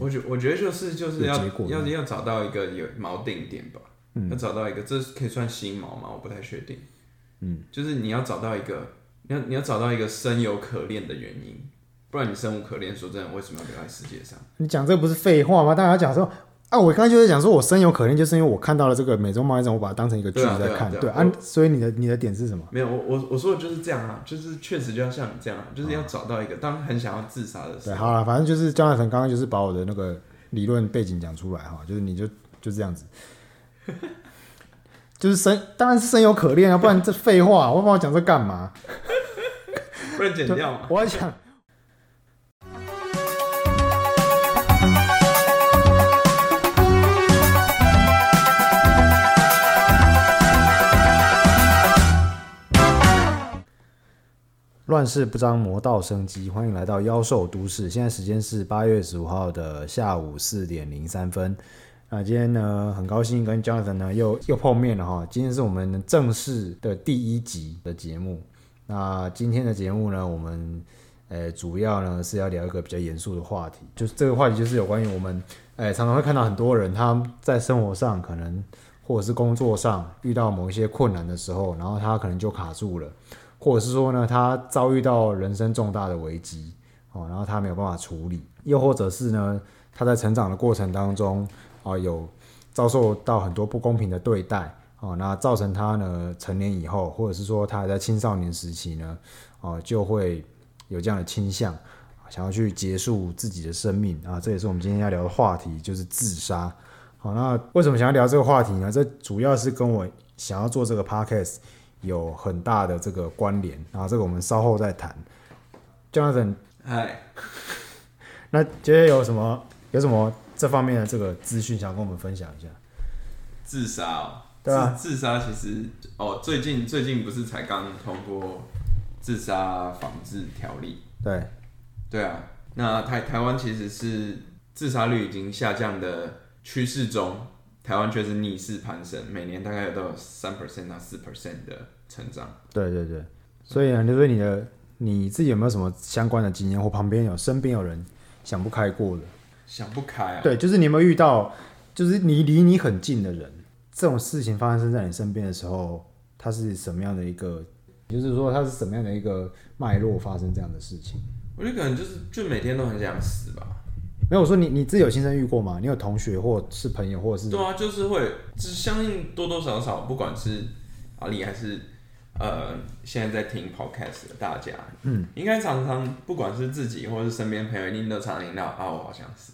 我觉我觉得就是就是要要要找到一个有锚定点吧，嗯要找到一个，这可以算心锚吗？我不太确定。嗯，就是你要找到一个，你要你要找到一个生有可恋的原因，不然你生无可恋，说真的，为什么要留在世界上？你讲这个不是废话吗？当然要讲说啊，我刚才就是讲说我深有可恋，就是因为我看到了这个美洲贸易战，我把它当成一个剧在看。对啊所以你的你的点是什么？没有，我我我说的就是这样啊，就是确实就要像你这样啊，就是要找到一个，当很想要自杀的时候对，候，好了，反正就是江大成刚刚就是把我的那个理论背景讲出来哈，就是你就就这样子，就是深当然是深有可恋啊，不然这废话，我帮我讲这干嘛？不然剪掉嘛。我要讲。乱世不张，魔道生机。欢迎来到妖兽都市。现在时间是八月十五号的下午四点零三分。那今天呢，很高兴跟 Jonathan 呢又又碰面了哈。今天是我们正式的第一集的节目。那今天的节目呢，我们呃主要呢是要聊一个比较严肃的话题，就是这个话题就是有关于我们呃常常会看到很多人他在生活上可能或者是工作上遇到某一些困难的时候，然后他可能就卡住了，或者是说呢他遭遇到人生重大的危机哦，然后他没有办法处理，又或者是呢他在成长的过程当中啊、有遭受到很多不公平的对待。哦，那造成他呢成年以后，或者是说他还在青少年时期呢，哦，就会有这样的倾向，想要去结束自己的生命啊。这也是我们今天要聊的话题，就是自杀。好，那为什么想要聊这个话题呢？这主要是跟我想要做这个 podcast 有很大的这个关联啊。这个我们稍后再谈。Jonathan，嗨，那今天有什么有什么这方面的这个资讯想跟我们分享一下？自杀哦，对啊自自杀其实哦，最近最近不是才刚通过自杀防治条例？对，对啊，那台台湾其实是自杀率已经下降的趋势中，台湾却是逆势攀升，每年大概都有三 percent 到四 percent 的成长。对对对，所以呢，就是你的你自己有没有什么相关的经验，或旁边有身边有人想不开过的？想不开啊，对，就是你有没有遇到，就是你离你很近的人，这种事情发生在你身边的时候，它是什么样的一个？就是说，它是什么样的一个脉络发生这样的事情？我觉得可能就是就每天都很想死吧。没有我说你你自己有亲身遇过吗？你有同学或是朋友，或者是对啊，就是会，只相信多多少少，不管是阿里还是呃现在在听 podcast 的大家，嗯，应该常常不管是自己或是身边朋友，一定都常常听到啊，我好像是，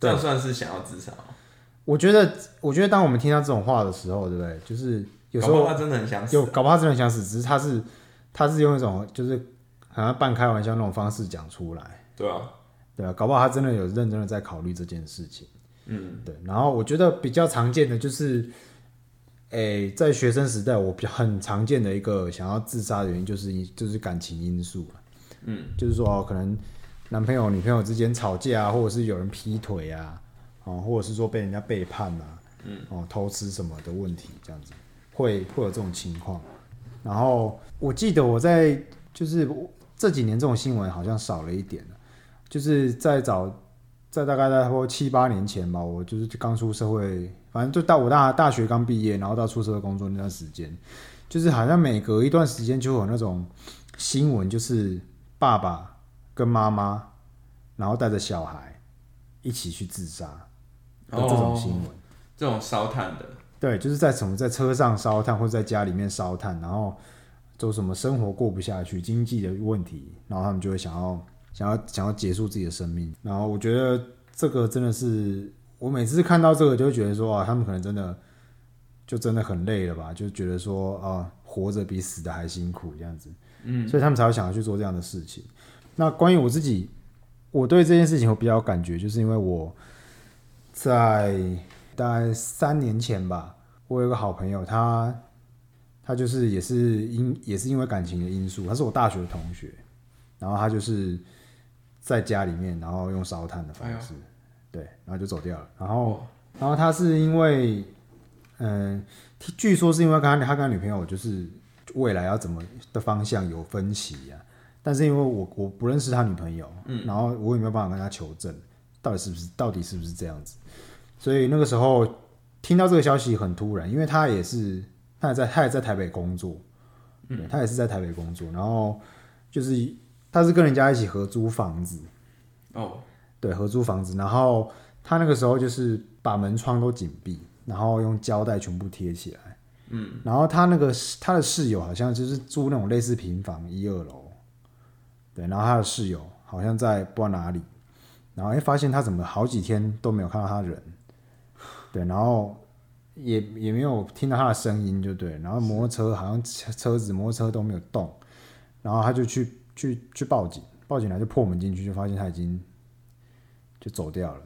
这样算是想要自杀吗？我觉得，我觉得当我们听到这种话的时候，对不对？就是有时候搞不好他真的很想死有，搞不好他真的很想死，只是他是他是用一种就是好像半开玩笑那种方式讲出来，对啊，对啊，搞不好他真的有认真的在考虑这件事情。嗯，对，然后我觉得比较常见的就是，诶、在学生时代，我比较很常见的一个想要自杀的原因就是就是感情因素了。嗯，就是说哦可能男朋友女朋友之间吵架啊，或者是有人劈腿啊，哦，或者是说被人家背叛啊，嗯，哦，偷吃什么的问题，这样子会会有这种情况。然后我记得我在就是这几年这种新闻好像少了一点了，就是在早在大概在差不多七八年前吧，我就是刚出社会，反正就到我大大学刚毕业，然后到出社会工作那段时间，就是好像每隔一段时间就有那种新闻，就是爸爸跟妈妈，然后带着小孩一起去自杀的这种新闻。这种烧炭的，对，就是在什么在车上烧炭，或者在家里面烧炭，然后做什么生活过不下去，经济的问题，然后他们就会想要想要想要结束自己的生命。然后我觉得这个真的是，我每次看到这个就会觉得说啊，他们可能真的就真的很累了吧，就觉得说啊，活着比死的还辛苦这样子。嗯，所以他们才会想要去做这样的事情。那关于我自己，我对这件事情我比较有感觉，就是因为我在大概三年前吧，我有一个好朋友，他他就是也是因也是因为感情的因素，他是我大学的同学，然后他就是在家里面，然后用烧炭的方式，对，然后就走掉了。然后然后他是因为，嗯、据说是因为跟他他跟他女朋友就是未来要怎么的方向有分歧啊，但是因为我我不认识他女朋友，嗯，然后我也没有办法跟他求证。到底是不是到底是不是这样子？所以那个时候听到这个消息很突然，因为他也是他也在他也在台北工作，对他也是在台北工作，然后就是他是跟人家一起合租房子，哦，对，合租房子，然后他那个时候就是把门窗都紧闭，然后用胶带全部贴起来。嗯，然后他那个他的室友好像就是住那种类似平房一二楼，对，然后他的室友好像在不知道哪里，然后哎发现他怎么好几天都没有看到他人，对，然后也也没有听到他的声音，就对，然后摩托车好像车车子摩托车都没有动，然后他就去去去报警，报警来就破门进去，就发现他已经就走掉了，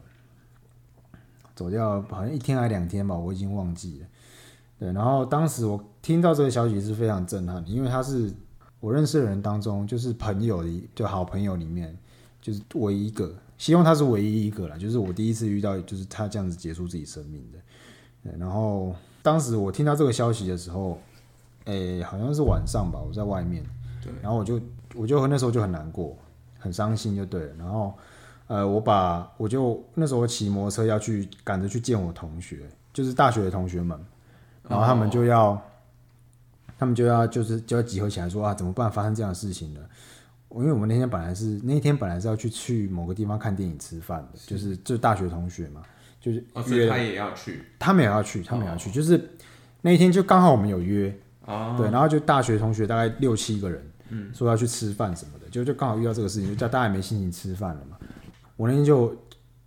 走掉好像一天还两天吧，我已经忘记了。对，然后当时我听到这个消息是非常震撼的，因为他是我认识的人当中，就是朋友的就好朋友里面，就是唯一一个，希望他是唯一一个啦，就是我第一次遇到，就是他这样子结束自己生命的。对，然后当时我听到这个消息的时候，诶，好像是晚上吧，我在外面，对，然后我就我就那时候就很难过，很伤心就对了，然后呃，我把我就那时候骑摩托车要去赶着去见我同学，就是大学的同学们。然后他们就要，他们就要就是就要集合起来说啊，怎么办？发生这样的事情了。因为我们那天本来是那天本来是要去去某个地方看电影吃饭的，就是就大学同学嘛，就是约他也要去，他们也要去，他们也要去，就是那一天就刚好我们有约，对，然后就大学同学大概六七个人，嗯，说要去吃饭什么的，就就刚好遇到这个事情，就叫大家也没心情吃饭了嘛。我那天就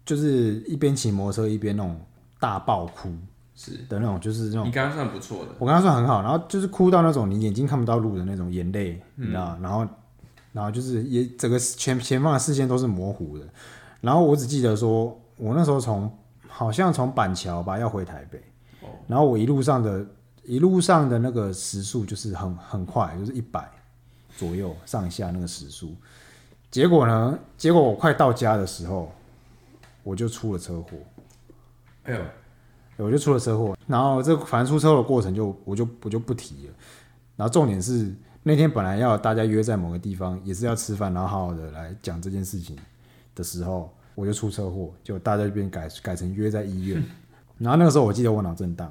就是一边骑摩托车一边那种大爆哭。是的那种，就是那种。你刚刚算不错的。我刚刚算很好，然后就是哭到那种你眼睛看不到路的那种眼泪，你知道然后，然后就是也整个前前方的视线都是模糊的。然后我只记得说，我那时候从好像从板桥吧要回台北，然后我一路上的一路上的那个时速就是很很快，就是一百左右上下那个时速。结果呢，结果我快到家的时候，我就出了车祸。哎呦！我就出了车祸，然后这反正出车祸的过程就我就我就不提了。然后重点是那天本来要大家约在某个地方，也是要吃饭，然后好好的来讲这件事情的时候，我就出车祸，就大家就变改改成约在医院。然后那个时候我记得我脑震荡，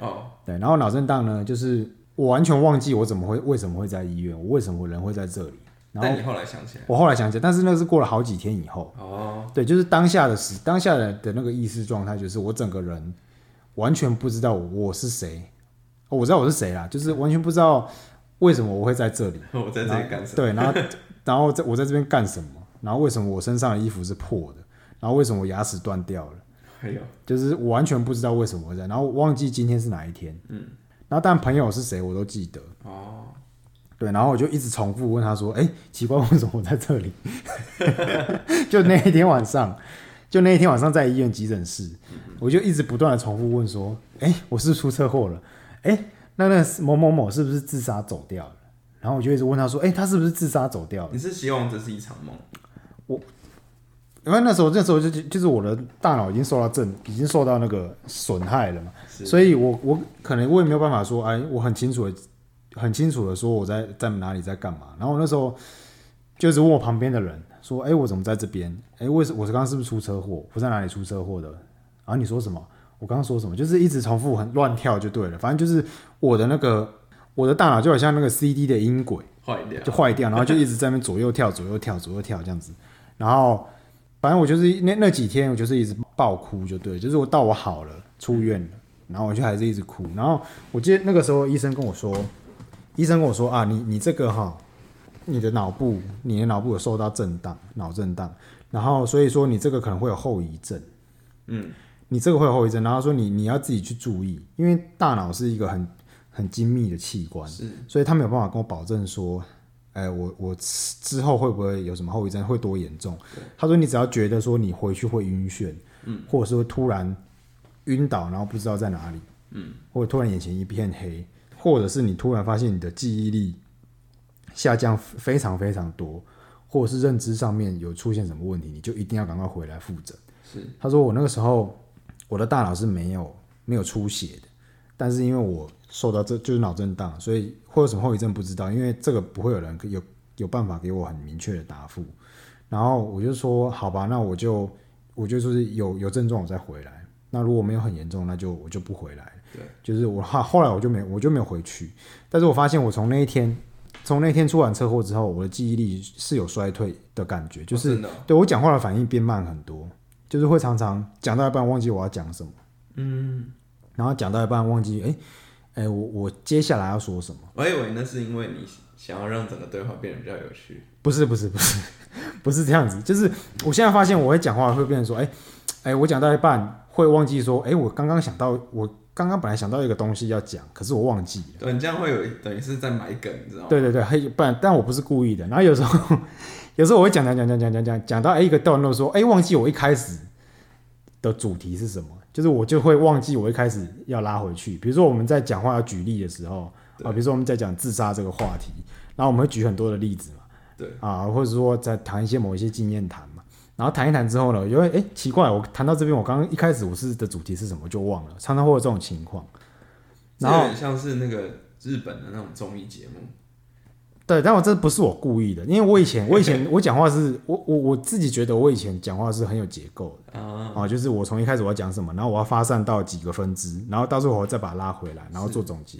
哦，对，然后脑震荡呢，就是我完全忘记我怎么会为什么会在医院，我为什么人会在这里。然后你后来想起来，我后来想起来，但是那是过了好几天以后。哦，对，就是当下的时当下的的那个意识状态，就是我整个人。完全不知道我是谁，我知道我是谁啦，就是完全不知道为什么我会在这里。我在这里干什么？对，然后，然后在我在这边干什么？然后为什么我身上的衣服是破的？然后为什么我牙齿断掉了？还有，就是我完全不知道为什么会在，然后忘记今天是哪一天。嗯，然后但朋友是谁我都记得。哦，对，然后我就一直重复问他说：“哎，奇怪，为什么我在这里？” 就那一天晚上。就那一天晚上在医院急诊室，我就一直不断的重复问说：“哎，我是出车祸了？哎，那那某某某是不是自杀走掉了？”然后我就一直问他说：“哎，他是不是自杀走掉了？”你是希望这是一场梦？我因为那时候那时候就就是我的大脑已经受到震，已经受到那个损害了嘛，所以我我可能我也没有办法说，哎，我很清楚的很清楚的说我在在哪里在干嘛。然后我那时候就是问我旁边的人。说，哎，我怎么在这边？哎，为什我是刚刚是不是出车祸？我在哪里出车祸的？然后你说什么？我刚刚说什么？就是一直重复，很乱跳就对了。反正就是我的那个，我的大脑就好像那个 CD 的音轨坏掉，就坏掉，然后就一直在那边左右跳，左右跳，左右跳这样子。然后反正我就是那那几天，我就是一直爆哭，就对，就是我到我好了出院了，然后我就还是一直哭。然后我记得那个时候医生跟我说，医生跟我说啊，你你这个哈。你的脑部，你的脑部有受到震荡，脑震荡，然后所以说你这个可能会有后遗症，嗯，你这个会有后遗症，然后说你你要自己去注意，因为大脑是一个很很精密的器官，是，所以他没有办法跟我保证说，哎，我我之后会不会有什么后遗症，会多严重？他说你只要觉得说你回去会晕眩，嗯，或者说突然晕倒，然后不知道在哪里，嗯，或者突然眼前一片黑，或者是你突然发现你的记忆力。下降非常非常多，或者是认知上面有出现什么问题，你就一定要赶快回来复诊。是，他说我那个时候我的大脑是没有没有出血的，但是因为我受到这就是脑震荡，所以会有什么后遗症不知道，因为这个不会有人有有办法给我很明确的答复。然后我就说好吧，那我就我就说是有有症状我再回来。那如果没有很严重，那就我就不回来了。对，就是我后后来我就没我就没有回去。但是我发现我从那一天从那天出完车祸之后，我的记忆力是有衰退的感觉，就是、对我讲话的反应变慢很多，就是会常常讲到一半忘记我要讲什么，嗯，然后讲到一半忘记，哎、哎、我我接下来要说什么？我以为那是因为你想要让整个对话变得比较有趣。不是不是不是 不是这样子，就是我现在发现我会讲话会变成说，哎、哎、我讲到一半会忘记说，哎、我刚刚想到我刚刚本来想到一个东西要讲，可是我忘记了。对，你这样会有等于是在埋梗，你知道吗？对对对，嘿，不然，但我不是故意的。然后有时候，有时候我会讲讲讲讲讲讲讲讲到哎一个段落说，哎，忘记我一开始的主题是什么，就是我就会忘记我一开始要拉回去。比如说我们在讲话要举例的时候啊，比如说我们在讲自杀这个话题，然后我们会举很多的例子嘛，对啊，或者说在谈一些某一些经验谈嘛。然后谈一谈之后呢，因为哎奇怪，我谈到这边，我刚刚一开始我是的主题是什么我就忘了，常常会有这种情况。然后这有点像是那个日本的那种综艺节目。对，但我这不是我故意的，因为我以前我以前我讲话是我我我自己觉得我以前讲话是很有结构的啊，啊，就是我从一开始我要讲什么，然后我要发散到几个分支，然后到最后我再把它拉回来，然后做总结。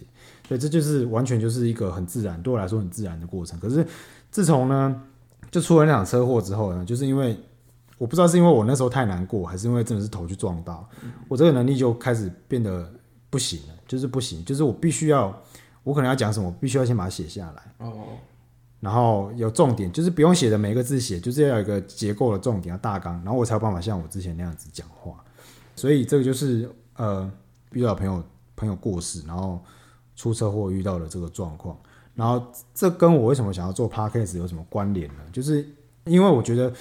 对，这就是完全就是一个很自然，对我来说很自然的过程。可是自从呢，就出了那场车祸之后呢，就是因为我不知道是因为我那时候太难过，还是因为真的是头去撞到，我这个能力就开始变得不行了，就是不行，就是我必须要，我可能要讲什么，我必须要先把它写下来。哦，然后有重点，就是不用写的每一个字写，就是要有一个结构的重点，要大纲，然后我才有办法像我之前那样子讲话。所以这个就是呃遇到朋友朋友过世，然后出车祸遇到的这个状况，然后这跟我为什么想要做 podcast 有什么关联呢？就是因为我觉得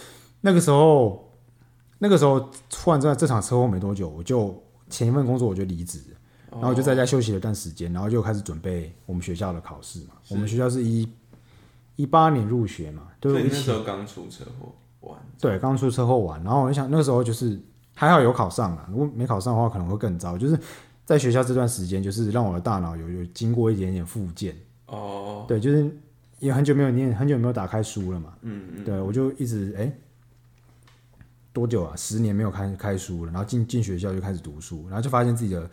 那个时候那个时候突然在这场车祸没多久，我就前一份工作我就离职。然后我就在家休息了一段时间，然后就开始准备我们学校的考试嘛。我们学校是一一八年入学嘛，就所以是一起那时候刚出车祸完，对刚出车祸完，然后我就想那个时候就是还好有考上了，如果没考上的话可能会更糟。就是在学校这段时间，就是让我的大脑有有经过一点点复健，哦，对，就是也很久没有念，很久没有打开书了嘛。嗯嗯，对，我就一直哎、多久啊？十年没有开开书了，然后进进学校就开始读书，然后就发现自己的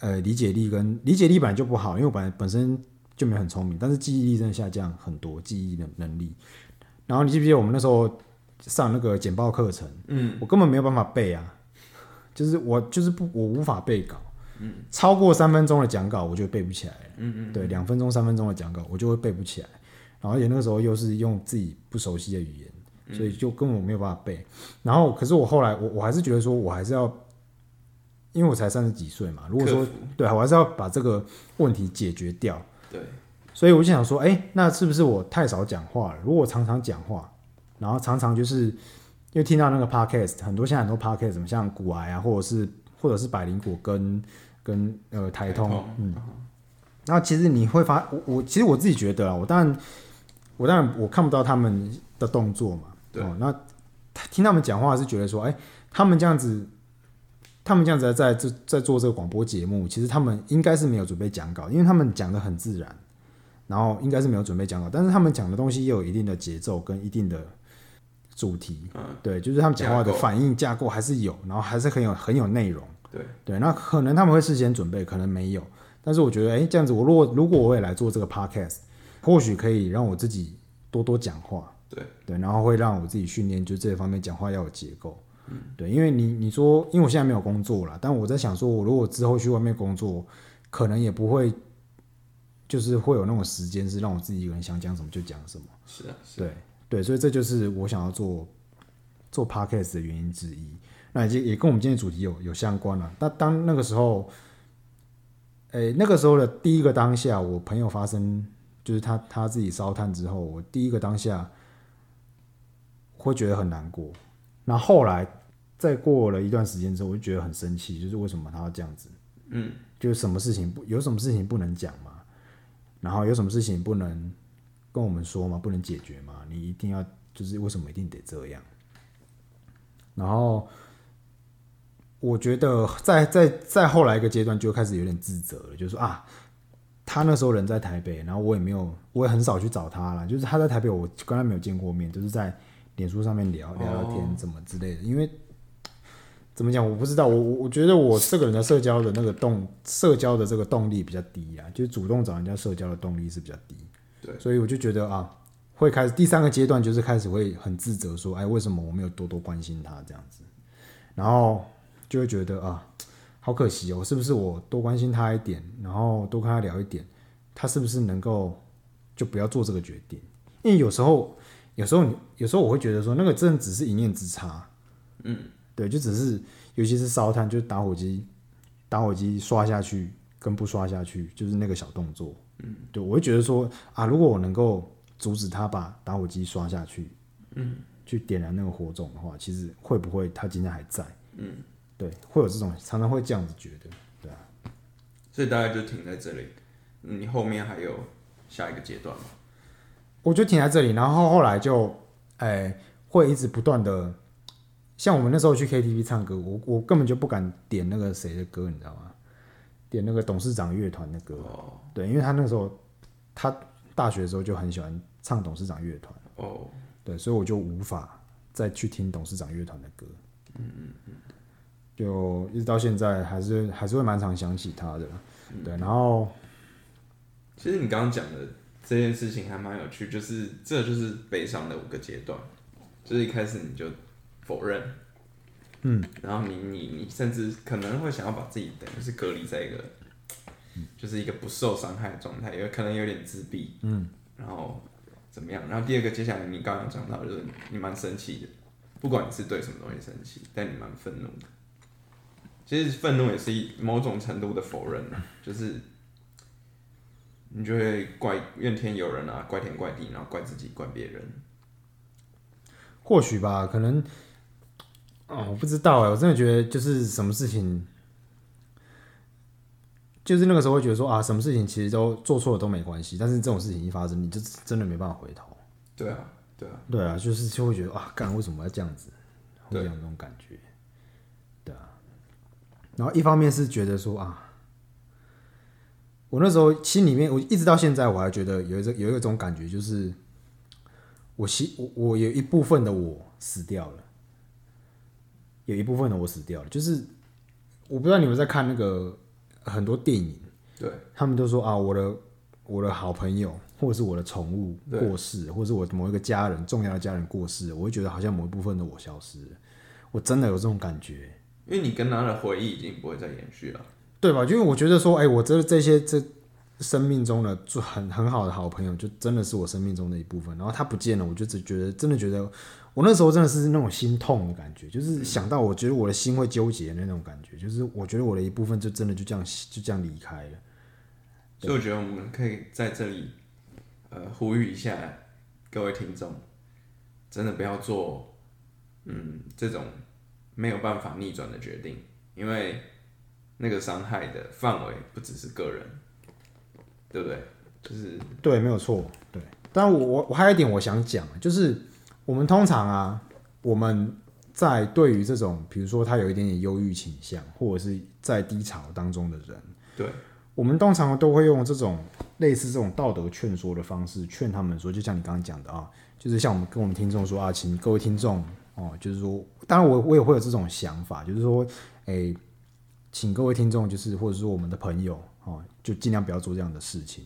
呃理解力跟理解力本来就不好，因为我本来本身就没有很聪明，但是记忆力真的下降很多，记忆的能力。然后你记不记得我们那时候上那个简报课程，嗯，我根本没有办法背啊，就是我就是不我无法背稿，嗯，超过三分钟的讲稿我就背不起来了，嗯嗯，对，两分钟三分钟的讲稿我就会背不起来，然后而且那个时候又是用自己不熟悉的语言，所以就根本没有办法背。然后可是我后来我我还是觉得说我还是要，因为我才三十几岁嘛，如果说对我还是要把这个问题解决掉。对，所以我就想说，哎、那是不是我太少讲话了？如果我常常讲话，然后常常就是因为听到那个 podcast，很多现在很多 podcast，什么像古癌啊，或者是或者是百灵果跟跟呃台通，嗯，然后其实你会发，我我其实我自己觉得啊，我当然我当然我看不到他们的动作嘛，对哦，那听他们讲话是觉得说，哎、他们这样子。他们这样子在在在做这个广播节目，其实他们应该是没有准备讲稿，因为他们讲的很自然，然后应该是没有准备讲稿，但是他们讲的东西也有一定的节奏跟一定的主题，嗯，对，就是他们讲话的反应架构还是有，然后还是很有很有内容，对对，那可能他们会事先准备，可能没有，但是我觉得，哎，这样子，我如果如果我也来做这个 podcast，或许可以让我自己多多讲话，对对，然后会让我自己训练，就这方面讲话要有结构。嗯，对，因为你你说，因为我现在没有工作了，但我在想说，我如果之后去外面工作，可能也不会，就是会有那种时间是让我自己一个人想讲什么就讲什么。是啊，是对对，所以这就是我想要做做 podcast 的原因之一。那也也跟我们今天主题有有相关了。那当那个时候，诶、那个时候的第一个当下，我朋友发生就是他他自己烧炭之后，我第一个当下会觉得很难过。那后来再过了一段时间之后，我就觉得很生气，就是为什么他要这样子？嗯，就是什么事情不有什么事情不能讲嘛，然后有什么事情不能跟我们说嘛，不能解决嘛，你一定要就是为什么一定得这样？然后我觉得在在在后来一个阶段就开始有点自责了，就是说啊，他那时候人在台北，然后我也没有，我也很少去找他了，就是他在台北，我跟他没有见过面，就是在脸书上面聊聊聊天哦怎么之类的，因为怎么讲？我不知道，我我我觉得我这个人的社交的那个动社交的这个动力比较低啊，就是主动找人家社交的动力是比较低。对，所以我就觉得啊，会开始第三个阶段就是开始会很自责，说，哎，为什么我没有多多关心他这样子？然后就会觉得啊，好可惜哦，是不是我多关心他一点，然后多跟他聊一点，他是不是能够就不要做这个决定？因为有时候，有时候你有时候我会觉得说，那个真的只是一念之差。嗯。对，就只是，尤其是烧炭，就是打火机，打火机刷下去跟不刷下去，就是那个小动作。嗯，对，我会觉得说啊，如果我能够阻止他把打火机刷下去，嗯，去点燃那个火种的话，其实会不会他今天还在？嗯，对，会有这种常常会这样子觉得，对啊。所以大概就停在这里，你后面还有下一个阶段吗？我就停在这里，然后后来就，哎，会一直不断的。像我们那时候去 KTV 唱歌，我我根本就不敢点那个谁的歌，你知道吗？点那个董事长乐团的歌。哦。对，因为他那时候，他大学的时候就很喜欢唱董事长乐团。哦。对，所以我就无法再去听董事长乐团的歌。嗯嗯嗯。就一直到现在，还是还是会蛮常想起他的。对，然后，其实你刚刚讲的这件事情还蛮有趣，就是这就是悲伤的五个阶段，就是一开始你就。否认，嗯，然后你你你甚至可能会想要把自己等于是隔离在一个，就是一个不受伤害的状态，有可能有点自闭，嗯，然后怎么样？然后第二个，接下来你刚刚讲到就是你蛮生气的，不管你是对什么东西生气，但你蛮愤怒的。其实愤怒也是一某种程度的否认就是你就会怪怨天尤人啊，怪天怪地，然后怪自己，怪别人。或许吧，可能。哦，我不知道哎，我真的觉得就是什么事情，就是那个时候会觉得说啊，什么事情其实都做错了都没关系，但是这种事情一发生，你就真的没办法回头。对啊，对啊，对啊，就是就会觉得啊，干为什么要这样子？会有那种感觉。对啊，然后一方面是觉得说啊，我那时候心里面，我一直到现在我还觉得有一种有一种感觉，就是我心我我有一部分的我死掉了。有一部分的我死掉了，就是我不知道你们在看那个很多电影，对，他们都说啊，我的我的好朋友或者是我的宠物过世，或者是我某一个家人重要的家人过世，我会觉得好像某一部分的我消失了，我真的有这种感觉，因为你跟他的回忆已经不会再延续了，对吧？因为我觉得说，哎，我这这些这生命中的就很很好的好朋友，就真的是我生命中的一部分，然后他不见了，我就只觉得真的觉得。我那时候真的是那种心痛的感觉，就是想到我觉得我的心会纠结的那种感觉，就是我觉得我的一部分就真的就这样就这样离开了。所以我觉得我们可以在这里，呃，呼吁一下各位听众，真的不要做，嗯，这种没有办法逆转的决定，因为那个伤害的范围不只是个人，对不对？就是对，没有错，对。但我我我还有一点我想讲，就是。我们通常啊，我们在对于这种，比如说他有一点点忧郁倾向，或者是在低潮当中的人，对，我们通常都会用这种类似这种道德劝说的方式劝他们说，就像你刚刚讲的啊，就是像我们跟我们听众说啊，请各位听众哦，就是说，当然我我也会有这种想法，就是说，哎，请各位听众，就是或者说我们的朋友哦，就尽量不要做这样的事情。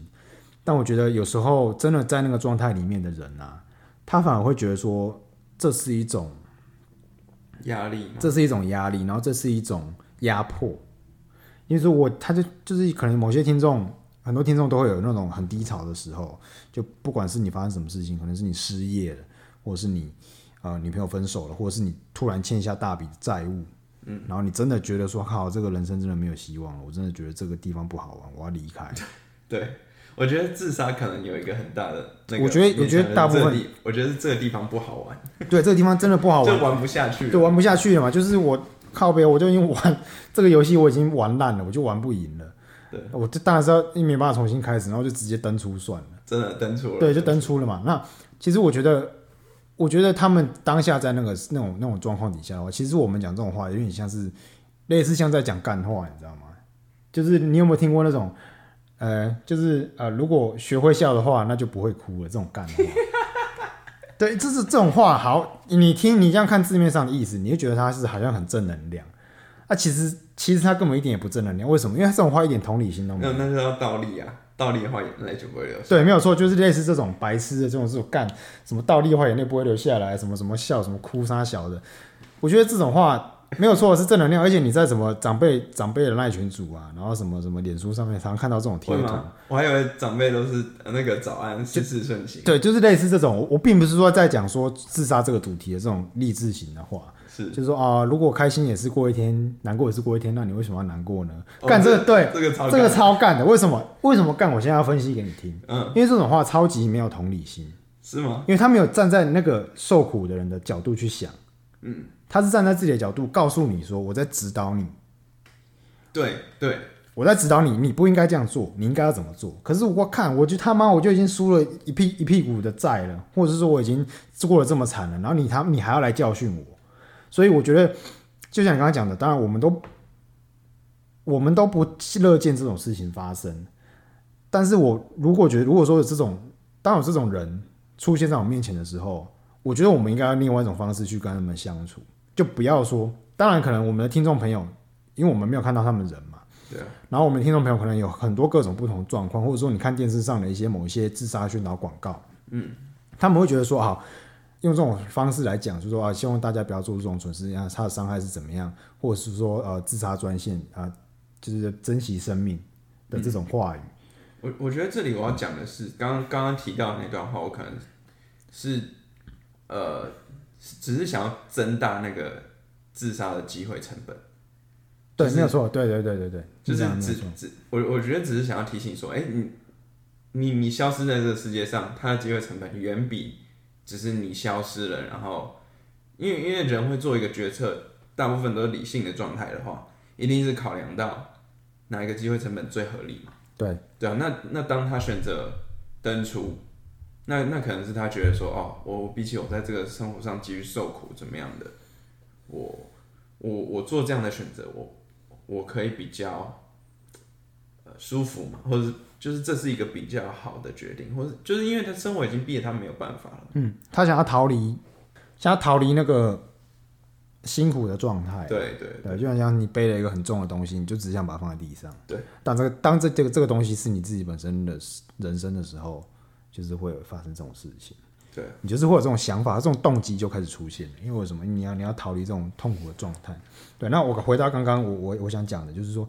但我觉得有时候真的在那个状态里面的人啊。他反而会觉得说，这是一种压力，这是一种压力，然后这是一种压迫。因为说我他就就是可能某些听众，很多听众都会有那种很低潮的时候，就不管是你发生什么事情，可能是你失业了，或者是你呃女朋友分手了，或者是你突然欠下大笔债务，嗯，然后你真的觉得说，靠，这个人生真的没有希望了，我真的觉得这个地方不好玩，我要离开。对。我觉得自杀可能有一个很大的那个，我觉得我觉得大部分，我觉得这个地方不好玩。对，这个地方真的不好玩，就玩不下去，对玩不下去了嘛。就是我靠边，我就已经玩这个游戏，我已经玩烂了，我就玩不赢了。对，我这当然是要没办法重新开始，然后就直接登出算了。真的登出了，对，就登出了嘛。那其实我觉得，我觉得他们当下在那个那种那种状况底下的话，其实我们讲这种话有点像是类似像在讲干话，你知道吗？就是你有没有听过那种？呃，就是呃，如果学会笑的话，那就不会哭了。这种干话，对，这是这种话。好，你听，你这样看字面上的意思，你就觉得它是好像很正能量。那、其实其实他根本一点也不正能量，为什么？因为他这种话一点同理心都没有。那那是要倒立啊，倒立的话眼泪就不会流。对，没有错，就是类似这种白痴的这种这种干什么倒立的话眼泪不会流下来，什么什么笑什么哭啥小的，我觉得这种话没有错是正能量，而且你在什么长辈长辈的那群组啊，然后什么什么脸书上面常常看到这种贴图，我还以为长辈都是呃那个早安，事事顺心。对，就是类似这种，我我并不是说在讲说自杀这个主题的这种励志型的话，是就是说啊、如果开心也是过一天，难过也是过一天，那你为什么要难过呢？哦干、这个对，这个超这个超干的，为什么？为什么干？我现在要分析给你听，嗯，因为这种话超级没有同理心。是吗？因为他没有站在那个受苦的人的角度去想，嗯，他是站在自己的角度告诉你说，我在指导你，对对，我在指导你，你不应该这样做，你应该要怎么做。可是我看，我就他妈我就已经输了一屁一屁股的债了，或者是说我已经过得这么惨了，然后你他你还要来教训我，所以我觉得，就像你刚刚讲的，当然我们都我们都不乐见这种事情发生，但是我如果觉得，如果说有这种当有这种人出现在我面前的时候，我觉得我们应该用另外一种方式去跟他们相处，就不要说，当然可能我们的听众朋友，因为我们没有看到他们人嘛。对啊，然后我们的听众朋友可能有很多各种不同的状况，或者说你看电视上的一些某一些自杀宣导广告，嗯，他们会觉得说好，用这种方式来讲，就说啊，希望大家不要做出这种蠢事，啊，他的伤害是怎么样，或者是说呃自杀专线啊、就是珍惜生命的这种话语，我我觉得这里我要讲的是，刚刚刚刚提到那段话，我可能是呃，只是想要增大那个自杀的机会成本。对，就是没有错，对对对对对，就是只，只我我觉得只是想要提醒说，哎、你你你消失在这个世界上，它的机会成本远比只是你消失了，然后因为因为人会做一个决策，大部分都是理性的状态的话，一定是考量到哪一个机会成本最合理嘛。对对啊，那那当他选择登出，那那可能是他觉得说，哦，我比起我在这个生活上继续受苦怎么样的，我我我做这样的选择，我我可以比较呃舒服嘛，或者是就是这是一个比较好的决定，或者就是因为他生活已经逼得他没有办法了。嗯，他想要逃离，想要逃离那个辛苦的状态，对对对，就好像你背了一个很重的东西，你就只想把它放在地上。对，但这个当这这个这个东西是你自己本身的人生的时候，就是会有发生这种事情。对，你就是会有这种想法，这种动机就开始出现了。因为为什么？你要你要逃离这种痛苦的状态。对，那我回到刚刚我我我想讲的，就是说，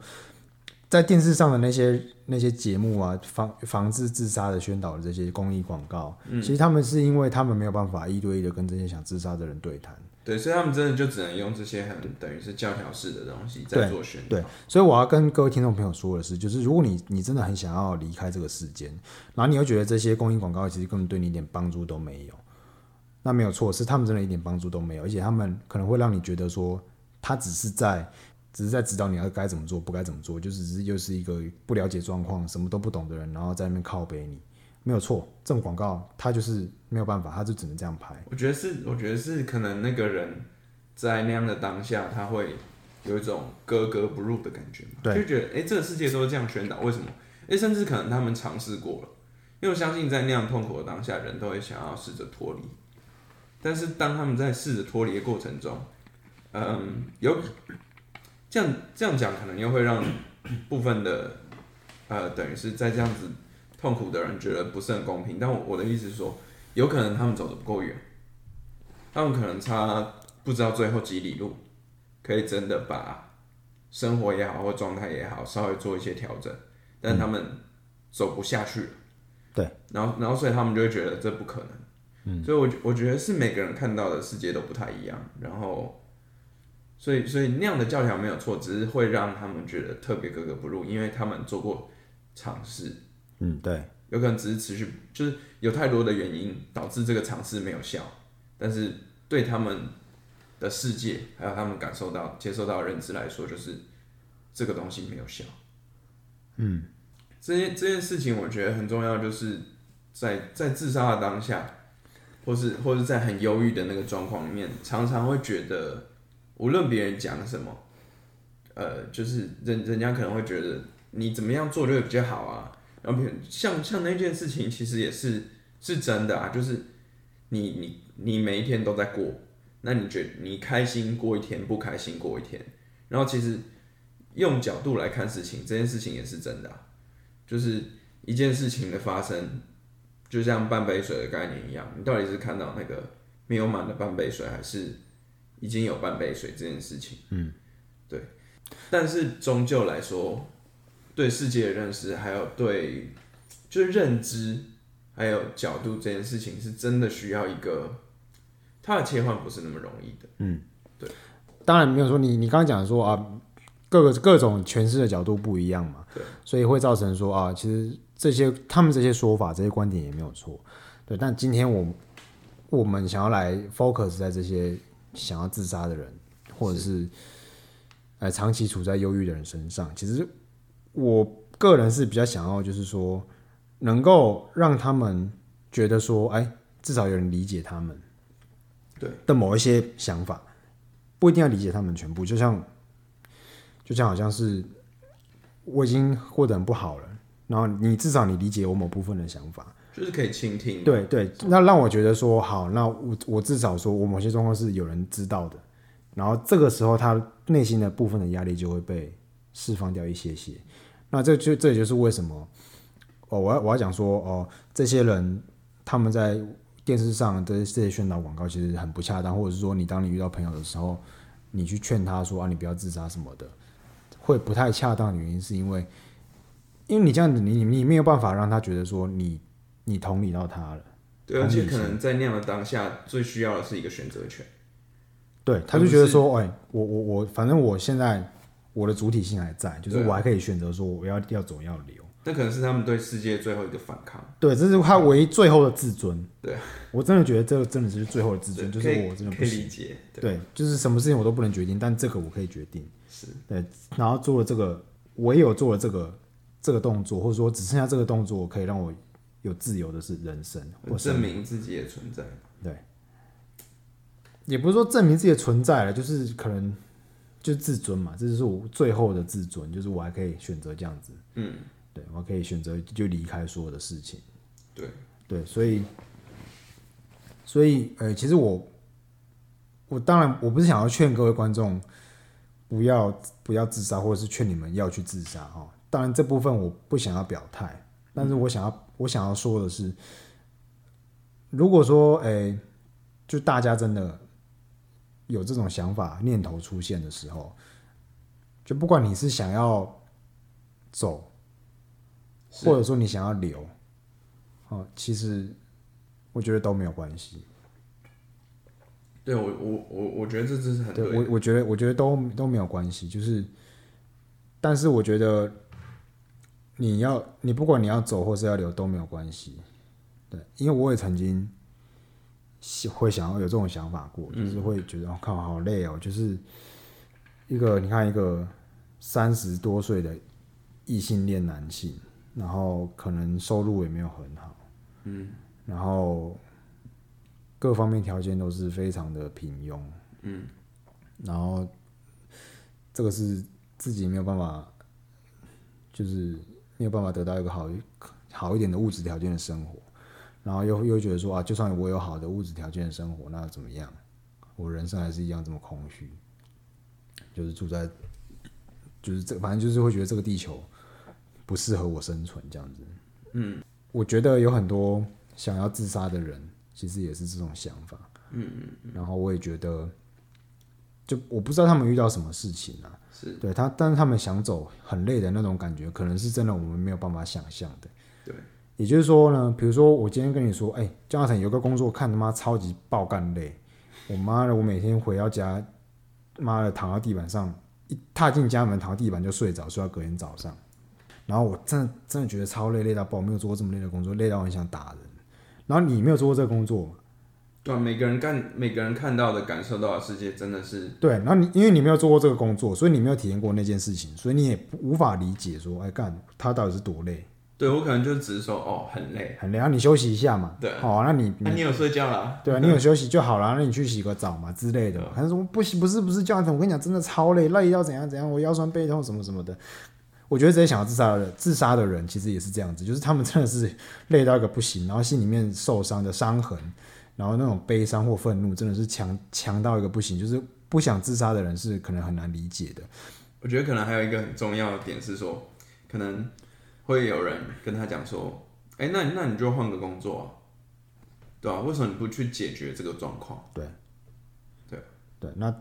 在电视上的那些那些节目啊，防防治自杀的宣导的这些公益广告，嗯其实他们是因为他们没有办法一对一的跟这些想自杀的人对谈。对，所以他们真的就只能用这些很等于是教条式的东西在做宣传。对，所以我要跟各位听众朋友说的是，就是如果你你真的很想要离开这个世间，然后你又觉得这些公益广告其实根本对你一点帮助都没有，那没有错，是他们真的一点帮助都没有，而且他们可能会让你觉得说，他只是在只是在指导你要该怎么做，不该怎么做，就只是又是一个不了解状况、什么都不懂的人，然后在那边靠背你，没有错，这种广告他就是没有办法，他就只能这样拍。我觉得是，我觉得是可能那个人在那样的当下，他会有一种格格不入的感觉嘛，对就觉得哎、诶这个世界都是这样宣导，为什么？哎、甚至可能他们尝试过了，因为我相信在那样痛苦的当下，人都会想要试着脱离。但是当他们在试着脱离的过程中，嗯，有这样这样讲，可能又会让部分的呃，等于是在这样子痛苦的人觉得不是很公平。但我我的意思是说，有可能他们走的不够远，他们可能差不知道最后几里路，可以真的把生活也好或状态也好稍微做一些调整，但他们走不下去了。对，然后然后所以他们就会觉得这不可能。嗯，所以我觉我觉得是每个人看到的世界都不太一样，然后。所以，所以那样的教条没有错，只是会让他们觉得特别格格不入，因为他们做过尝试，嗯，对，有可能只是持续，就是有太多的原因导致这个尝试没有效，但是对他们的世界还有他们感受到、接受到的认知来说，就是这个东西没有效。嗯，这件这件事情我觉得很重要，就是在在自杀的当下，或是或是在很忧郁的那个状况里面，常常会觉得，无论别人讲什么，呃，就是人人家可能会觉得你怎么样做就会比较好啊。然后比如像像那件事情，其实也是是真的啊，就是你你你每一天都在过，那你觉得你开心过一天，不开心过一天，然后其实用角度来看事情，这件事情也是真的啊、就是一件事情的发生，就像半杯水的概念一样，你到底是看到那个没有满的半杯水，还是已经有半杯水这件事情？嗯，对。但是终究来说，对世界的认识，还有对就是认知，还有角度这件事情，是真的需要一个它的切换不是那么容易的。嗯，对当然没有说你你刚刚讲说啊，各个各种诠释的角度不一样嘛，对，所以会造成说啊，其实这些他们这些说法、这些观点也没有错，对。但今天我我们想要来 focus 在这些想要自杀的人，或者是呃长期处在忧郁的人身上，其实我个人是比较想要就是说，能够让他们觉得说，哎，至少有人理解他们，对。的某一些想法。不一定要理解他们全部，就像就像好像是我已经过得很不好了，然后你至少你理解我某部分的想法，就是可以倾听，对对，那让我觉得说好，那我我至少说我某些状况是有人知道的，然后这个时候他内心的部分的压力就会被释放掉一些些，那这就这也就是为什么哦，我要我要讲说哦，这些人他们在电视上的这些宣导广告其实很不恰当，或者是说你当你遇到朋友的时候，你去劝他说啊你不要自杀什么的，会不太恰当的原因是因为，因为你这样子你你没有办法让他觉得说你你同理到他了。对，而且可能在那样的当下，最需要的是一个选择权。对，他就觉得说，哎、我我我，反正我现在我的主体性还在，就是我还可以选择说我要要走要留。那可能是他们对世界最后一个反抗。对，这是他唯一最后的自尊。对，我真的觉得这个真的是最后的自尊，就是我真的不理。解。对，对，就是什么事情我都不能决定，但这个我可以决定。是对，然后做了这个，唯有做了这个这个动作，或者说只剩下这个动作，可以让我有自由的是人生，我证明自己的存在。对也不是说证明自己的存在了，就是可能就自尊嘛，这就是我最后的自尊，就是我还可以选择这样子，嗯，对我可以选择就离开所有的事情，对，对，所以所以呃，其实我我当然我不是想要劝各位观众不要不要自杀，或者是劝你们要去自杀哈、当然这部分我不想要表态，但是我想要我想要说的是，如果说诶、就大家真的有这种想法念头出现的时候，就不管你是想要走，或者说你想要留，哦，其实我觉得都没有关系。对我我我我觉得这真是很对对。我我觉得我觉得都都没有关系，就是，但是我觉得你要你不管你要走或是要留都没有关系，对，因为我也曾经喜会想要有这种想法过，就是会觉得哦靠好累哦，就是一个你看一个三十多岁的异性恋男性，然后可能收入也没有很好，嗯，然后各方面条件都是非常的平庸，嗯，然后这个是自己没有办法，就是没有办法得到一个好好一点的物质条件的生活，然后又又觉得说啊，就算我有好的物质条件的生活，那怎么样？我人生还是一样这么空虚，就是住在，就是这，反正就是会觉得这个地球不适合我生存这样子。嗯，我觉得有很多想要自杀的人，其实也是这种想法。嗯嗯。然后我也觉得，就我不知道他们遇到什么事情啊，是对他，但是他们想走很累的那种感觉，可能是真的我们没有办法想象的。对，也就是说呢，比如说我今天跟你说，哎、江嘉诚有个工作看他妈超级爆干累，我妈的，我每天回到家，妈的躺到地板上，一踏进家门躺到地板就睡着，睡到隔天早上，然后我真的真的觉得超累，累到爆，没有做过这么累的工作，累到很想打人。然后你没有做过这个工作，对啊，每个人干每个人看到的、感受到的世界，真的是对，然后你因为你没有做过这个工作，所以你没有体验过那件事情，所以你也不无法理解说，哎干他到底是多累，对我可能就只是说哦很累，很累，然后你休息一下嘛，对哦、那你那、你有睡觉啦？对啊，你有休息就好了，那你去洗个澡嘛之类的。他说不行，不是不是，教练，我跟你讲，真的超累，累到怎样怎样，我腰酸背痛什么什么的。我觉得这些想要自杀的人，自杀的人其实也是这样子，就是他们真的是累到一个不行，然后心里面受伤的伤痕，然后那种悲伤或愤怒真的是强强到一个不行，就是不想自杀的人是可能很难理解的。我觉得可能还有一个很重要的点是说，可能会有人跟他讲说，哎、那那你就换个工作、啊，对吧、为什么你不去解决这个状况？对，对，对，那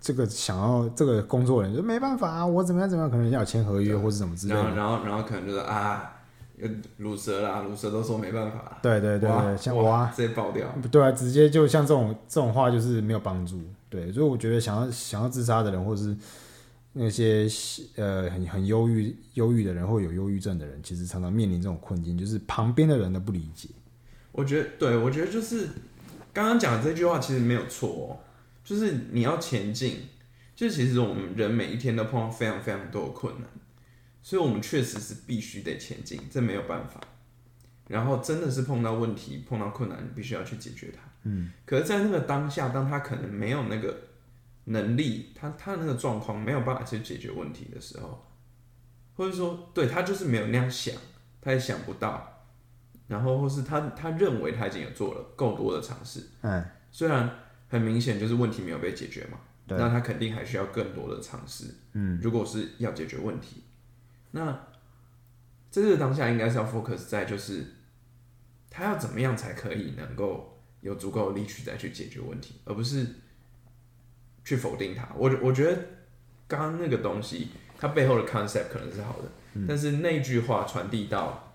这个想要这个工作人就没办法啊，我怎么样怎么样，可能要有签合约或是怎么之类然后。然后然后可能就是啊，乳蛇啦，乳蛇都说没办法，对对对对，像哇我啊，直接爆掉，对啊，直接就像这种这种话就是没有帮助。对，所以我觉得想要想要自杀的人，或者是那些呃很很忧郁忧郁的人，或有忧郁症的人，其实常常面临这种困境，就是旁边的人的不理解。我觉得，对我觉得就是刚刚讲的这句话其实没有错哦，就是你要前进，就其实我们人每一天都碰到非常非常多的困难，所以我们确实是必须得前进，这没有办法。然后真的是碰到问题、碰到困难，你必须要去解决它。嗯，可是，在那个当下，当他可能没有那个能力，他他那个状况没有办法去解决问题的时候，或者说，对他就是没有那样想，他也想不到，然后或是他他认为他已经有做了够多的尝试，嗯，虽然很明显就是问题没有被解决嘛，对。那他肯定还需要更多的尝试。嗯，如果是要解决问题，那在这个当下应该是要 focus 在就是他要怎么样才可以能够有足够的力去再去解决问题，而不是去否定它。我我觉得刚刚那个东西，它背后的 concept 可能是好的，嗯但是那句话传递到，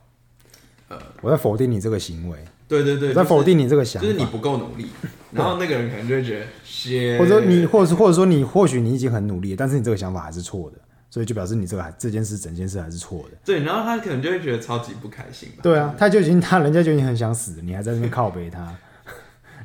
呃我在否定你这个行为，对对对，我在否定你这个想法，就是你不够努力，然后那个人可能就会觉得或者说你，或者是或者说你，或许你已经很努力，但是你这个想法还是错的，所以就表示你这个还这件事整件事还是错的。对，然后他可能就会觉得超级不开心吧。对啊，他就已经他人家就已经很想死，你还在那边靠背他，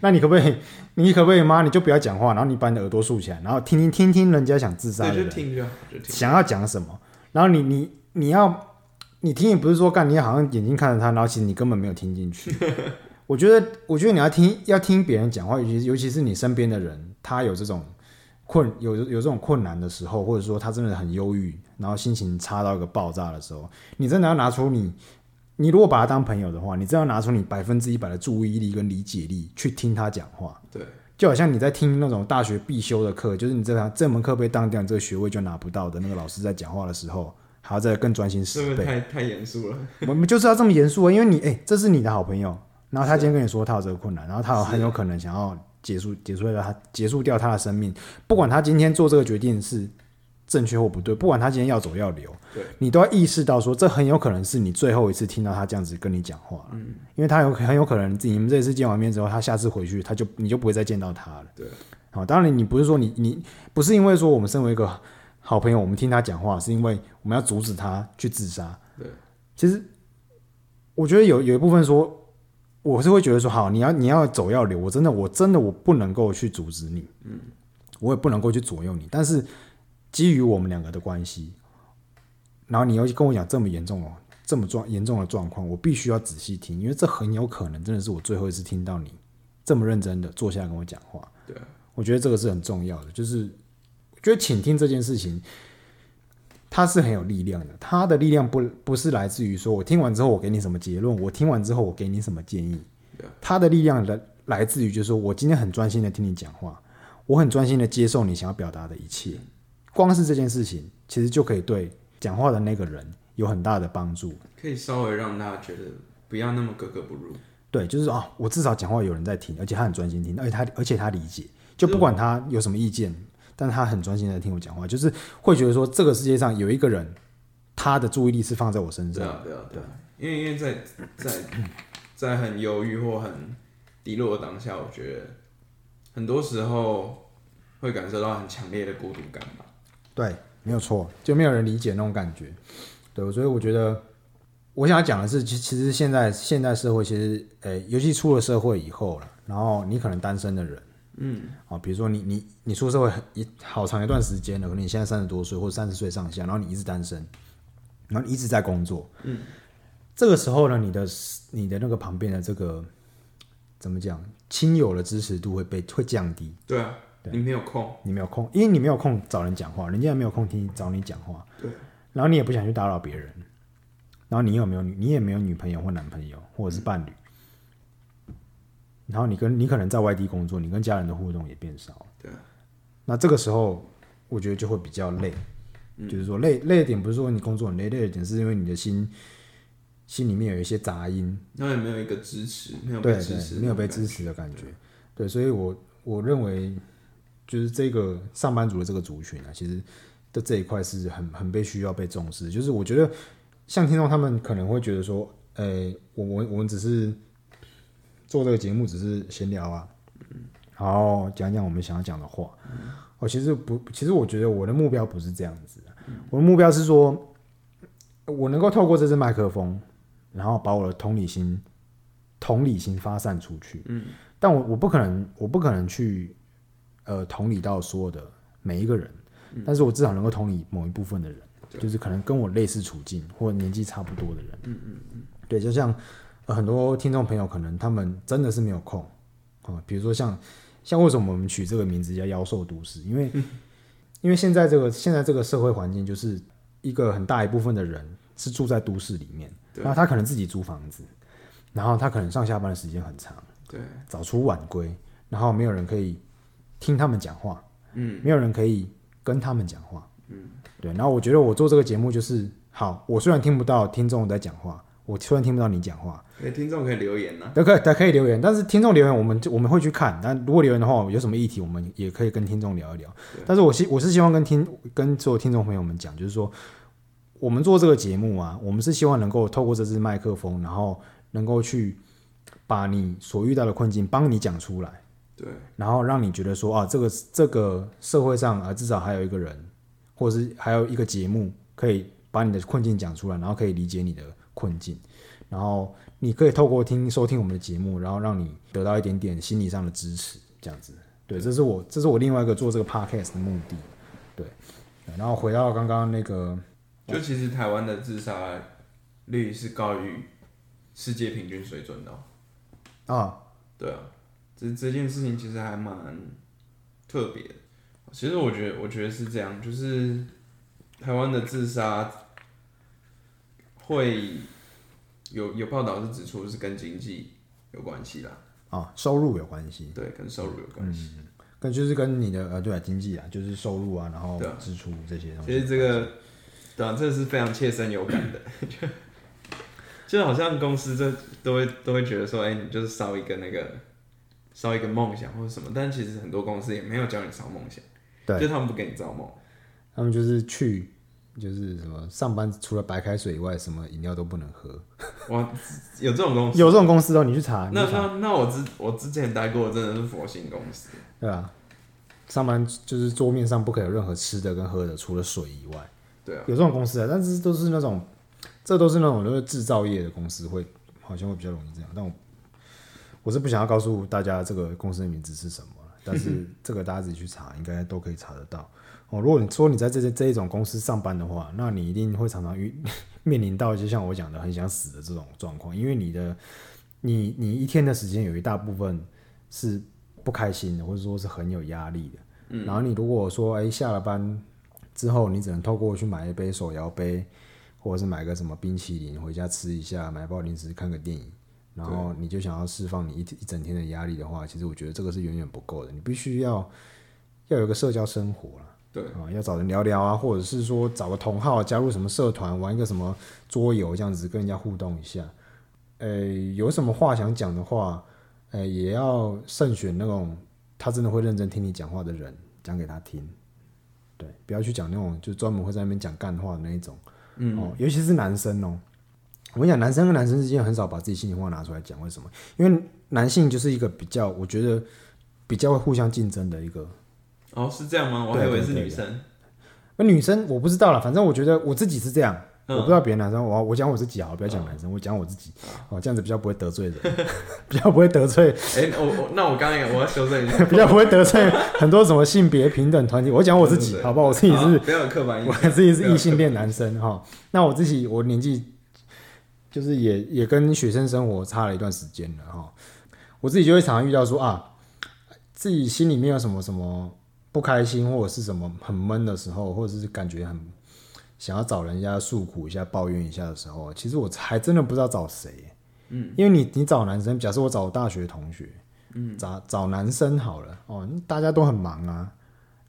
那你可不可以？你可不可以妈？你就不要讲话，然后你把你的耳朵竖起来，然后听听听听人家想自杀的人听就，就听。想要讲什么，然后你你你要你听也不是说干，你好像眼睛看着他，然后其实你根本没有听进去。我觉得，我觉得你要听要听别人讲话，尤其尤其是你身边的人，他有这种困有有这种困难的时候，或者说他真的很忧郁，然后心情差到一个爆炸的时候，你真的要拿出你，你如果把他当朋友的话，你真要拿出你百分之一百的注意力跟理解力去听他讲话。对，就好像你在听那种大学必修的课，就是你这堂这门课被当掉，你这个学位就拿不到的那个老师在讲话的时候，还要再更专心是不十倍。是太太严肃了？我们 就是要这么严肃啊，因为你哎、这是你的好朋友，然后他今天跟你说他有这个困难，然后他有很有可能想要结束结束掉他结束掉他的生命，不管他今天做这个决定是正确或不对，不管他今天要走要留，对你都要意识到说，这很有可能是你最后一次听到他这样子跟你讲话，嗯，因为他有很有可能你们这次见完面之后，他下次回去他就你就不会再见到他了，对，好，当然你不是说你你不是因为说我们身为一个好朋友，我们听他讲话，是因为我们要阻止他去自杀。对，其实我觉得有有一部分说，我是会觉得说，好，你要你要走要留，我真的我真的我不能够去阻止你，嗯，我也不能够去左右你，但是基于我们两个的关系，然后你又跟我讲这么严重哦，这么状严重的状况，我必须要仔细听，因为这很有可能真的是我最后一次听到你这么认真的坐下来跟我讲话。对啊，我觉得这个是很重要的，就是我觉得倾听这件事情，它是很有力量的。它的力量不不是来自于说我听完之后我给你什么结论，我听完之后我给你什么建议。它的力量来来自于就是说我今天很专心的听你讲话，我很专心的接受你想要表达的一切。光是这件事情，其实就可以对讲话的那个人有很大的帮助。可以稍微让大家觉得不要那么格格不入。对，就是说啊，我至少讲话有人在听，而且他很专心听，而且他而且他理解，就不管他有什么意见，但是他很专心的听我讲话，就是会觉得说这个世界上有一个人，他的注意力是放在我身上。对啊，对啊，对啊，因为因为在在在很忧郁或很低落的当下，我觉得很多时候会感受到很强烈的孤独感吧。对，没有错，就没有人理解那种感觉。对，所以我觉得我想要讲的是，其其实现在现代社会，其实呃，尤其出了社会以后了，然后你可能单身的人，嗯，啊，比如说你你你出社会很一好长一段时间了，可能你现在三十多岁或者三十岁上下，然后你一直单身，然后你一直在工作，嗯，这个时候呢，你的你的那个旁边的这个怎么讲，亲友的支持度会被会降低，对啊，你没有空，你没有空，因为你没有空找人讲话，人家也没有空听找你讲话，对，然后你也不想去打扰别人，然后你有没有女，你也没有女朋友或男朋友或者是伴侣，然后你跟你可能在外地工作，你跟家人的互动也变少，对。啊，那这个时候我觉得就会比较累，就是说累累的点不是说你工作很累，累的点是因为你的心心里面有一些杂音，那也没有一个支持，没有被支持，对，没有被支持的感觉，对，所以我我认为就是这个上班族的这个族群啊，其实的这一块是很很被需要被重视，就是我觉得像听众他们可能会觉得说，诶、我我我们只是做这个节目只是闲聊啊，然后讲讲我们想要讲的话。我、其实不，其实我觉得我的目标不是这样子的，我的目标是说，我能够透过这支麦克风，然后把我的同理心、同理心发散出去。嗯，但我我不可能，我不可能去呃同理到所有的每一个人，但是我至少能够同理某一部分的人，就是可能跟我类似处境或年纪差不多的人。嗯嗯嗯，对，就像、呃、很多听众朋友，可能他们真的是没有空啊、比如说像像为什么我们取这个名字叫妖兽都市，因为、因为现在这个现在这个社会环境就是一个很大一部分的人是住在都市里面，那他可能自己租房子，然后他可能上下班的时间很长，对，早出晚归，然后没有人可以听他们讲话，嗯，没有人可以跟他们讲话，嗯，对。然后我觉得我做这个节目就是好，我虽然听不到听众在讲话，我虽然听不到你讲话，对，听众可以留言啊，都可以，都可以留言，但是听众留言我们就我们会去看，但如果留言的话，有什么议题我们也可以跟听众聊一聊。但是我希我是希望跟听跟所有听众朋友们讲，就是说我们做这个节目啊，我们是希望能够透过这支麦克风，然后能够去把你所遇到的困境帮你讲出来。对，然后让你觉得说啊，这个这个社会上啊，至少还有一个人，或者是还有一个节目，可以把你的困境讲出来，然后可以理解你的困境，然后你可以透过听收听我们的节目，然后让你得到一点点心理上的支持，这样子。对，这是我这是我另外一个做这个 podcast 的目的。对，然后回到刚刚那个，就其实台湾的自杀率是高于世界平均水准的哦、啊，对啊，这这件事情其实还蛮特别的。其实我觉得，我觉得是这样，就是台湾的自杀会有有报道是指出是跟经济有关系啦，啊，收入有关系，对，跟收入有关系。跟就是跟你的呃对啊经济啊，就是收入啊，然后支出这些东西。其实这个，对啊，这是非常切身有感的，就就好像公司这都会都会觉得说，哎、你就是烧一个那个烧一个梦想或者什么，但其实很多公司也没有教你烧梦想，对。就他们不给你造梦，他们就是去，就是什么上班除了白开水以外，什么饮料都不能喝。哇，有这种公司，有这种公司哦，你去查，你那那那我之我之前待过的真的是佛心公司，对啊？上班就是桌面上不可以有任何吃的跟喝的，除了水以外，对啊，有这种公司啊，但是都是那种，这都是那种就是制造业的公司会好像会比较容易这样，但我我是不想要告诉大家这个公司的名字是什么，但是这个大家自己去查，应该都可以查得到。哦，如果你说你在这些这一种公司上班的话，那你一定会常常遇 面临到就像我讲的很想死的这种状况，因为你的你你一天的时间有一大部分是不开心的，或者说是很有压力的。嗯，然后你如果说哎、下了班之后，你只能透过去买一杯手摇杯，或者是买个什么冰淇淋回家吃一下，买包零食看个电影，然后你就想要释放你一一整天的压力的话，其实我觉得这个是远远不够的，你必须要要有个社交生活啦。对啊，要找人聊聊啊，或者是说找个同好加入什么社团，玩一个什么桌游，这样子跟人家互动一下。呃、有什么话想讲的话，呃、也要慎选那种他真的会认真听你讲话的人，讲给他听。对，不要去讲那种就专门会在那边讲干话的那一种。嗯，哦，尤其是男生哦。我跟你讲，男生跟男生之间很少把自己心里话拿出来讲，为什么？因为男性就是一个比较，我觉得比较会互相竞争的一个哦，是这样吗？我还以为是女生，那女生我不知道了，反正我觉得我自己是这样，嗯我不知道别的男生。我我讲我自己好了，不要讲男生，我讲我自己，哦，这样子比较不会得罪人，比较不会得罪，哎、我我那我刚刚也我要修正一下，比较不会得罪很多什么性别平等团体。我讲我自己，好不好？我自己是，好不要有刻板印象我，自己是异性恋男生哈。那我自己我年纪就是也也跟学生生活差了一段时间了哈。我自己就会常常遇到说啊，自己心里面有什么什么不开心，或者是什么很闷的时候，或者是感觉很想要找人家诉苦一下、抱怨一下的时候，其实我还真的不知道找谁。嗯，因为你你找男生，假设我找我大学同学，嗯，找找男生好了哦，大家都很忙啊，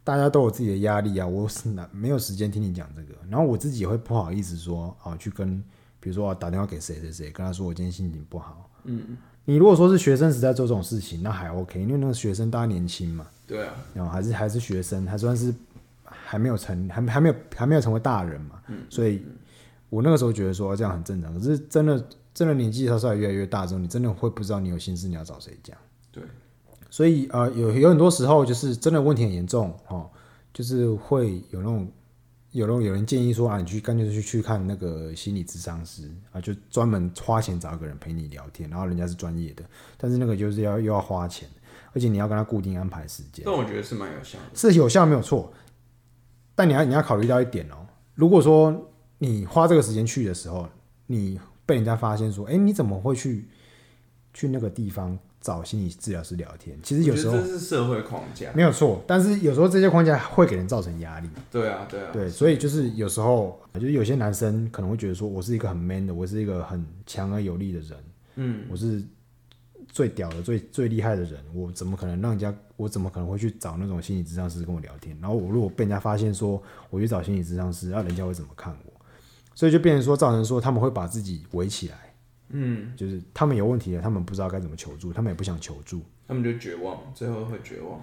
大大家都有自己的压力啊，我是哪没有时间听你讲这个，然后我自己也会不好意思说啊，去跟比如说、我、打电话给谁谁谁，跟他说我今天心情不好。嗯，你如果说是学生时代做这种事情，那还 OK，因为那个学生大家年轻嘛，对啊，然后还是还是学生，还算是还没有成，还还没有还没有成为大人嘛，所以我那个时候觉得说这样很正常。可是真的真的年纪稍稍微越来越大之后，你真的会不知道你有心事你要找谁讲。对，所以呃，有有很多时候就是真的问题很严重哦，就是会有那种有人有人建议说啊，你去干脆去去看那个心理咨商师啊，就专门花钱找一个人陪你聊天，然后人家是专业的，但是那个就是要又要花钱，而且你要跟他固定安排时间，但我觉得是蛮有效的。是有效没有错，但你要你要考虑到一点哦，如果说你花这个时间去的时候，你被人家发现说，哎、你怎么会去去那个地方找心理治疗师聊天？其实有时候这是社会框架。没有错，但是有时候这些框架会给人造成压力。对啊，对啊，对，所以就是有时候，就是有些男生可能会觉得说，我是一个很 man 的，我是一个很强而有力的人，嗯，我是最屌的、最最厉害的人，我怎么可能让人家，我怎么可能会去找那种心理治疗师跟我聊天？然后我如果被人家发现说我去找心理治疗师，那人家会怎么看我？所以就变成说，造成说他们会把自己围起来，嗯，就是他们有问题了，他们不知道该怎么求助，他们也不想求助，他们就绝望，最后会绝望。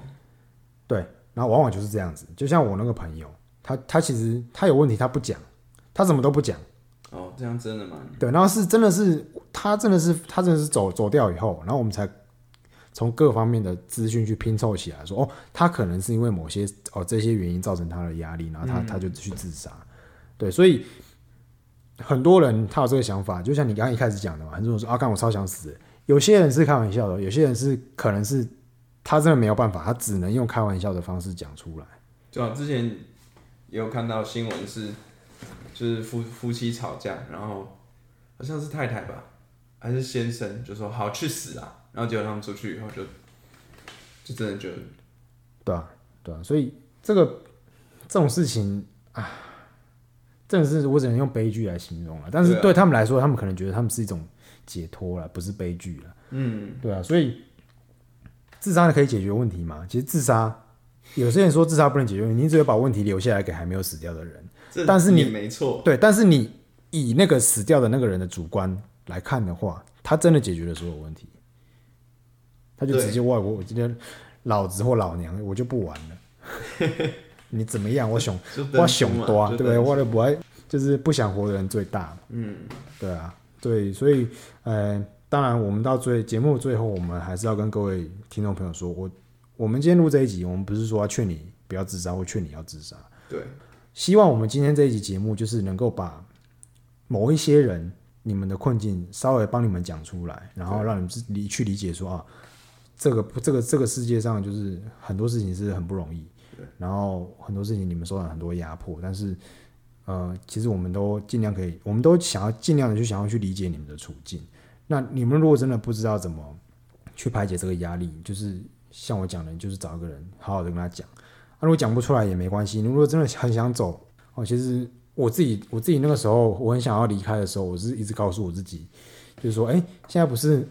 对，然后往往就是这样子。就像我那个朋友，他他其实他有问题，他不讲，他什么都不讲。哦，这样真的吗对，然后是真的是他真的是他真的是走走掉以后，然后我们才从各方面的资讯去拼凑起来说，哦，他可能是因为某些哦这些原因造成他的压力，然后他、他就去自杀。对，所以很多人他有这个想法，就像你刚刚一开始讲的嘛，很多人说啊，干我超想死。有些人是开玩笑的，有些人是可能是他真的没有办法，他只能用开玩笑的方式讲出来。就好之前也有看到新闻是，就是夫夫妻吵架，然后好像是太太吧，还是先生，就说好去死啊，然后结果他们出去以后就，就真的就对啊，对啊，所以这个这种事情啊，真的是我只能用悲剧来形容了。但是对他们来说，他们可能觉得他们是一种解脱了，不是悲剧了。嗯，对啊，所以自杀可以解决问题吗？其实自杀，有些人说自杀不能解决问题，你只有把问题留下来给还没有死掉的人。但是你没错，对，但是你以那个死掉的那个人的主观来看的话，他真的解决了所有问题，他就直接我我我今天老子或老娘我就不玩了，你怎么样？我想我登出嘛熊多，对不对？我的不爱就是不想活的人最大，嗯，对啊，对，所以呃，当然我们到最节目最后，我们还是要跟各位听众朋友说，我我们今天录这一集，我们不是说要劝你不要自杀，或劝你要自杀，对，希望我们今天这一集节目就是能够把某一些人你们的困境稍微帮你们讲出来，然后让你们自理去理解说啊，这个这个这个世界上就是很多事情是很不容易，然后很多事情你们受到很多压迫，但是呃，其实我们都尽量可以，我们都想要尽量的去想要去理解你们的处境。那你们如果真的不知道怎么去排解这个压力，就是像我讲的，就是找一个人好好的跟他讲。啊，如果讲不出来也没关系。你如果真的很想走，哦，其实我自己我自己那个时候我很想要离开的时候，我是一直告诉我自己，就是说，哎、现在不是，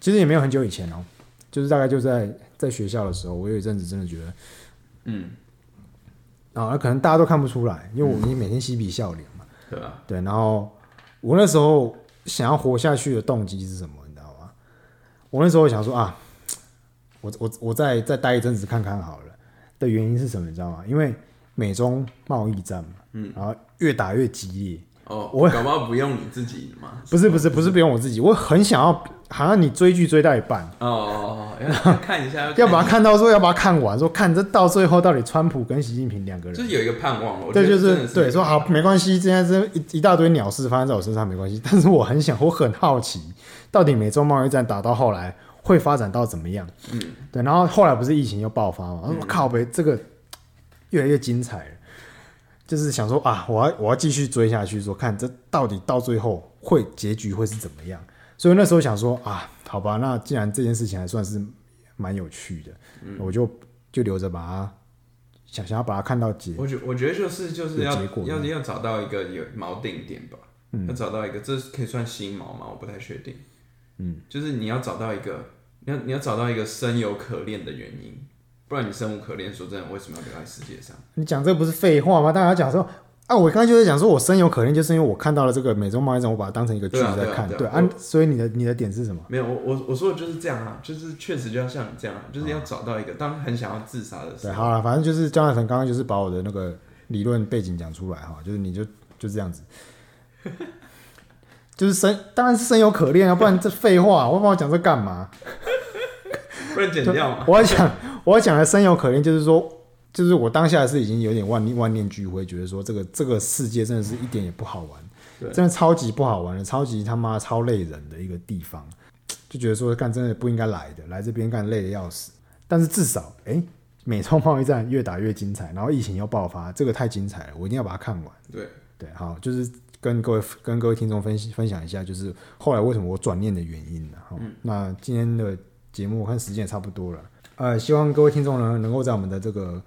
其实也没有很久以前哦，就是大概就在在学校的时候，我有一阵子真的觉得，嗯，啊，可能大家都看不出来，因为我们每天嬉皮笑脸嘛，对吧？对，然后我那时候想要活下去的动机是什么，你知道吗？我那时候想说啊，我我我再再待一阵子看看好了。的原因是什么，你知道吗？因为美中贸易战嘛，嗯，然后越打越激烈。哦，我搞不好不用你自己的嘛。不是不是不是不用我自己，我很想要，好像你追剧追到一半，哦哦哦，看一下，要把它看看到说要把它看完，说看这到最后到底川普跟习近平两个人就是有一个盼望。对，就是对，说好没关系，现在这一一大堆鸟事发生在我身上没关系，但是我很想，我很好奇，到底美洲贸易战打到后来会发展到怎么样？嗯，对，然后后来不是疫情又爆发嘛，嗯我靠呗，这个越来越精彩了，就是想说啊，我要我要继续追下去，说看这到底到最后会结局会是怎么样？所以那时候想说啊，好吧，那既然这件事情还算是蛮有趣的，嗯我就就留着把它想想要把它看到结。我觉我觉得就是就是要果要要找到一个有锚定点吧，要找到一个，这可以算新锚吗？我不太确定。嗯，就是你要找到一个，你要你要找到一个生有可恋的原因，不不然你生无可恋。说真的，为什么要留在世界上？你讲这不是废话吗？大家讲说啊，我刚才就在讲说我生有可恋，就是因为我看到了这个美洲贸易战，我把它当成一个剧在看。对啊所以你的你的点是什么？没有，我我我说的就是这样啊，就是确实就要像你这样，就是要找到一个当很想要自杀的时对，候，好了，反正就是江大成刚刚就是把我的那个理论背景讲出来哈，就是你就就这样子，就是生当然是生有可恋啊，不然这废话，我帮我讲这干嘛？不然剪掉嘛。我要讲我讲的深有可恋，就是说，就是我当下是已经有点万念万念俱灰，觉得说这个这个世界真的是一点也不好玩，真的超级不好玩的，超级他妈超累人的一个地方，就觉得说干真的不应该来的，来这边干累的要死。但是至少，哎、美洲贸易战越打越精彩，然后疫情又爆发，这个太精彩了，我一定要把它看完。对，对，好，就是跟各位跟各位听众分析分享一下，就是后来为什么我转念的原因呢？好，那今天的节目我看时间也差不多了，呃，希望各位听众呢能够在我们的这个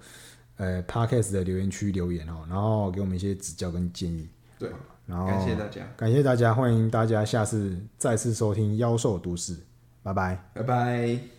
呃 podcast 的留言区留言哦，然后给我们一些指教跟建议，对，然后感谢大家，感谢大家，欢迎大家下次再次收听妖兽都市，拜拜。拜拜。